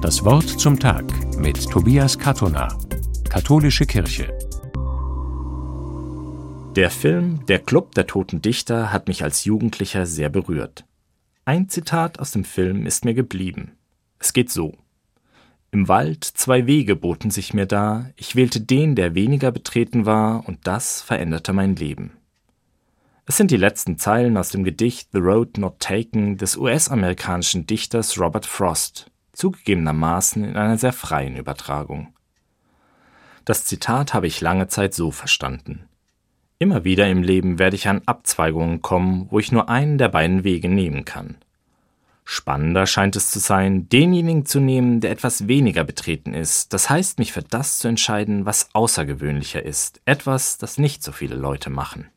Das Wort zum Tag mit Tobias Katona, Katholische Kirche. Der Film Der Club der toten Dichter hat mich als Jugendlicher sehr berührt. Ein Zitat aus dem Film ist mir geblieben. Es geht so. Im Wald zwei Wege boten sich mir dar, ich wählte den, der weniger betreten war, und das veränderte mein Leben. Es sind die letzten Zeilen aus dem Gedicht The Road Not Taken des US-amerikanischen Dichters Robert Frost, zugegebenermaßen in einer sehr freien Übertragung. Das Zitat habe ich lange Zeit so verstanden. Immer wieder im Leben werde ich an Abzweigungen kommen, wo ich nur einen der beiden Wege nehmen kann. Spannender scheint es zu sein, denjenigen zu nehmen, der etwas weniger betreten ist, das heißt mich für das zu entscheiden, was außergewöhnlicher ist, etwas, das nicht so viele Leute machen.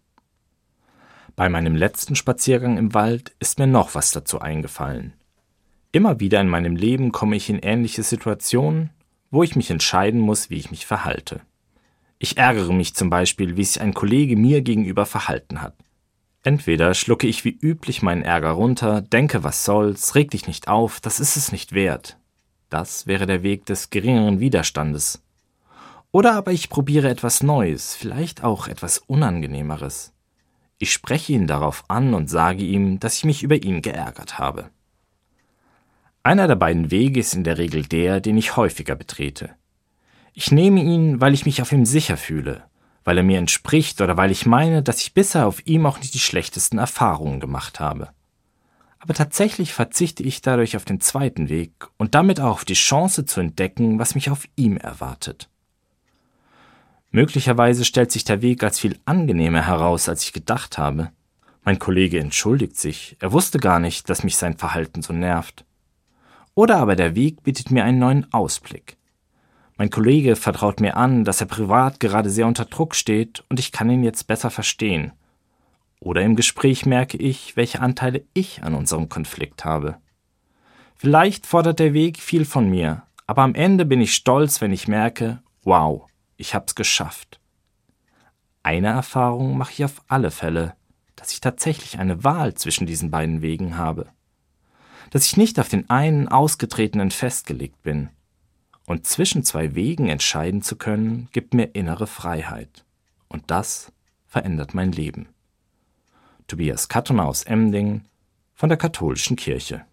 Bei meinem letzten Spaziergang im Wald ist mir noch was dazu eingefallen. Immer wieder in meinem Leben komme ich in ähnliche Situationen, wo ich mich entscheiden muss, wie ich mich verhalte. Ich ärgere mich zum Beispiel, wie sich ein Kollege mir gegenüber verhalten hat. Entweder schlucke ich wie üblich meinen Ärger runter, denke, was soll's, reg dich nicht auf, das ist es nicht wert. Das wäre der Weg des geringeren Widerstandes. Oder aber ich probiere etwas Neues, vielleicht auch etwas Unangenehmeres. Ich spreche ihn darauf an und sage ihm, dass ich mich über ihn geärgert habe. Einer der beiden Wege ist in der Regel der, den ich häufiger betrete. Ich nehme ihn, weil ich mich auf ihm sicher fühle, weil er mir entspricht oder weil ich meine, dass ich bisher auf ihm auch nicht die schlechtesten Erfahrungen gemacht habe. Aber tatsächlich verzichte ich dadurch auf den zweiten Weg und damit auch auf die Chance zu entdecken, was mich auf ihm erwartet. Möglicherweise stellt sich der Weg als viel angenehmer heraus, als ich gedacht habe. Mein Kollege entschuldigt sich, er wusste gar nicht, dass mich sein Verhalten so nervt. Oder aber der Weg bietet mir einen neuen Ausblick. Mein Kollege vertraut mir an, dass er privat gerade sehr unter Druck steht und ich kann ihn jetzt besser verstehen. Oder im Gespräch merke ich, welche Anteile ich an unserem Konflikt habe. Vielleicht fordert der Weg viel von mir, aber am Ende bin ich stolz, wenn ich merke, wow, ich hab's geschafft. Eine Erfahrung mache ich auf alle Fälle, dass ich tatsächlich eine Wahl zwischen diesen beiden Wegen habe. Dass ich nicht auf den einen ausgetretenen festgelegt bin. Und zwischen zwei Wegen entscheiden zu können, gibt mir innere Freiheit. Und das verändert mein Leben. Tobias Kattoner aus Emding von der Katholischen Kirche.